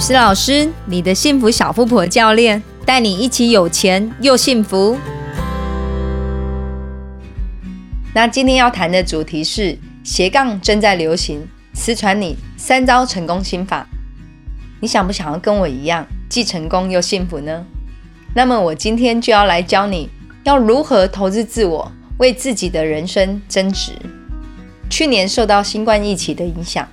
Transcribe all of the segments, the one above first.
雨思老师，你的幸福小富婆教练，带你一起有钱又幸福。那今天要谈的主题是斜杠正在流行，私传你三招成功心法。你想不想要跟我一样，既成功又幸福呢？那么我今天就要来教你要如何投资自我，为自己的人生增值。去年受到新冠疫情的影响，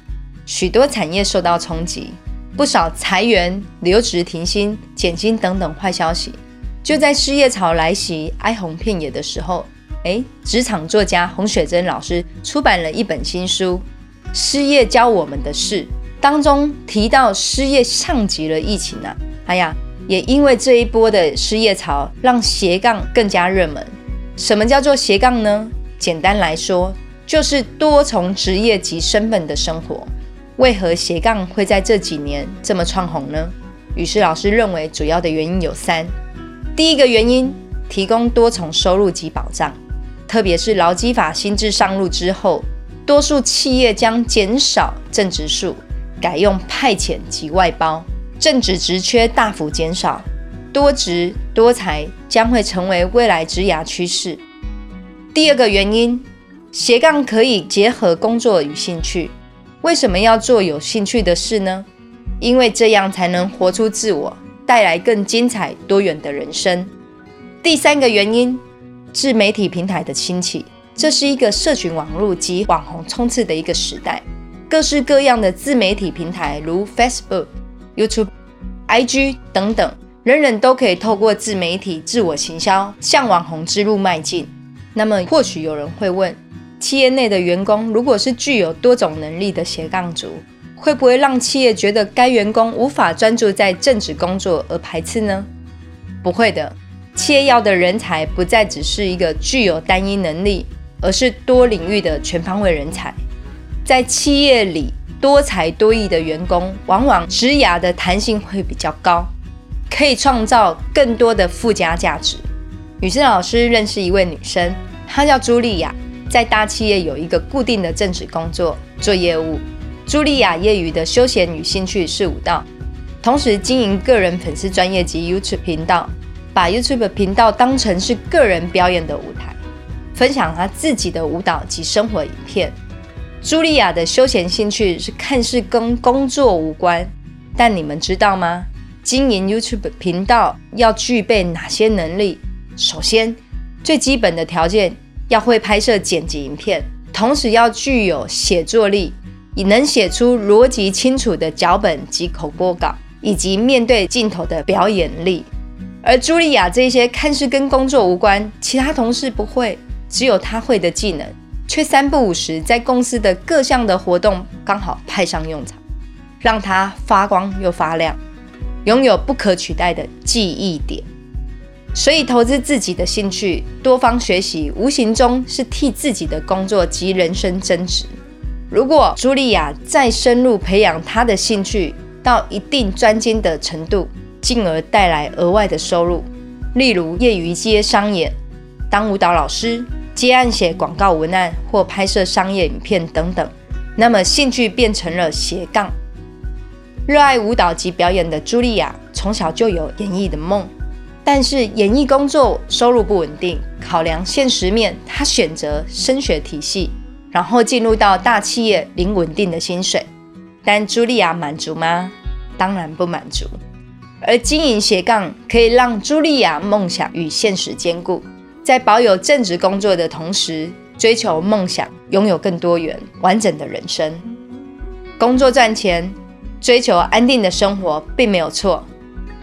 许多产业受到冲击。不少裁员、留职停薪、减薪等等坏消息，就在失业潮来袭、哀鸿遍野的时候，哎，职场作家洪雪珍老师出版了一本新书《失业教我们的事》，当中提到失业像极了疫情啊！哎呀，也因为这一波的失业潮，让斜杠更加热门。什么叫做斜杠呢？简单来说，就是多重职业及身份的生活。为何斜杠会在这几年这么窜红呢？于是老师认为主要的原因有三。第一个原因，提供多重收入及保障，特别是劳基法新制上路之后，多数企业将减少正职数，改用派遣及外包，正职职缺大幅减少，多职多才将会成为未来职涯趋势。第二个原因，斜杠可以结合工作与兴趣。为什么要做有兴趣的事呢？因为这样才能活出自我，带来更精彩多元的人生。第三个原因，自媒体平台的兴起，这是一个社群网络及网红冲刺的一个时代。各式各样的自媒体平台，如 Facebook、YouTube、IG 等等，人人都可以透过自媒体自我行销，向网红之路迈进。那么，或许有人会问。企业内的员工如果是具有多种能力的斜杠族，会不会让企业觉得该员工无法专注在正职工作而排斥呢？不会的，企业要的人才不再只是一个具有单一能力，而是多领域的全方位人才。在企业里，多才多艺的员工往往职涯的弹性会比较高，可以创造更多的附加价值。女生老师认识一位女生，她叫朱莉亚。在大企业有一个固定的正职工作，做业务。茱莉亚业余的休闲与兴趣是舞蹈，同时经营个人粉丝专业及 YouTube 频道，把 YouTube 频道当成是个人表演的舞台，分享她自己的舞蹈及生活影片。茱莉亚的休闲兴趣是看似跟工作无关，但你们知道吗？经营 YouTube 频道要具备哪些能力？首先，最基本的条件。要会拍摄剪辑影片，同时要具有写作力，以能写出逻辑清楚的脚本及口播稿，以及面对镜头的表演力。而茱莉亚这些看似跟工作无关，其他同事不会，只有她会的技能，却三不五时在公司的各项的活动刚好派上用场，让她发光又发亮，拥有不可取代的记忆点。所以，投资自己的兴趣，多方学习，无形中是替自己的工作及人生增值。如果茱莉亚再深入培养她的兴趣到一定专精的程度，进而带来额外的收入，例如业余接商演、当舞蹈老师、接案写广告文案或拍摄商业影片等等，那么兴趣变成了斜杠。热爱舞蹈及表演的茱莉亚，从小就有演艺的梦。但是演艺工作收入不稳定，考量现实面，他选择升学体系，然后进入到大企业领稳定的薪水。但茱莉亚满足吗？当然不满足。而经营斜杠可以让茱莉亚梦想与现实兼顾，在保有正职工作的同时，追求梦想，拥有更多元完整的人生。工作赚钱，追求安定的生活，并没有错。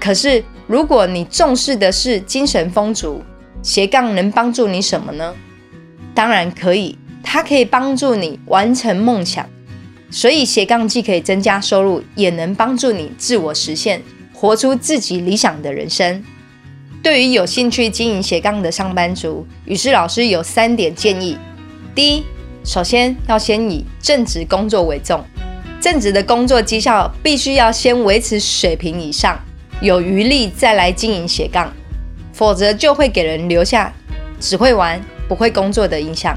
可是。如果你重视的是精神丰足，斜杠能帮助你什么呢？当然可以，它可以帮助你完成梦想。所以斜杠既可以增加收入，也能帮助你自我实现，活出自己理想的人生。对于有兴趣经营斜杠的上班族，于是老师有三点建议：第一，首先要先以正职工作为重，正职的工作绩效必须要先维持水平以上。有余力再来经营斜杠，否则就会给人留下只会玩不会工作的印象。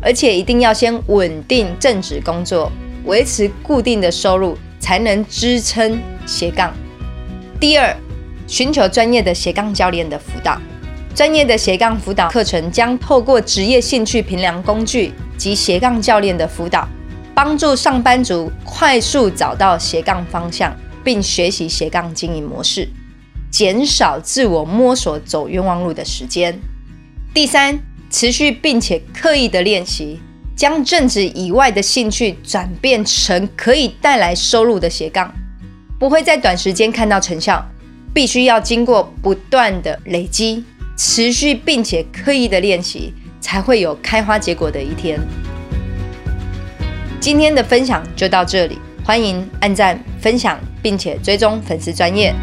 而且一定要先稳定正职工作，维持固定的收入，才能支撑斜杠。第二，寻求专业的斜杠教练的辅导。专业的斜杠辅导课程将透过职业兴趣评量工具及斜杠教练的辅导，帮助上班族快速找到斜杠方向，并学习斜杠经营模式，减少自我摸索走冤枉路的时间。第三，持续并且刻意的练习，将正职以外的兴趣转变成可以带来收入的斜杠，不会在短时间看到成效，必须要经过不断的累积。持续并且刻意的练习，才会有开花结果的一天。今天的分享就到这里，欢迎按赞、分享，并且追踪粉丝专业。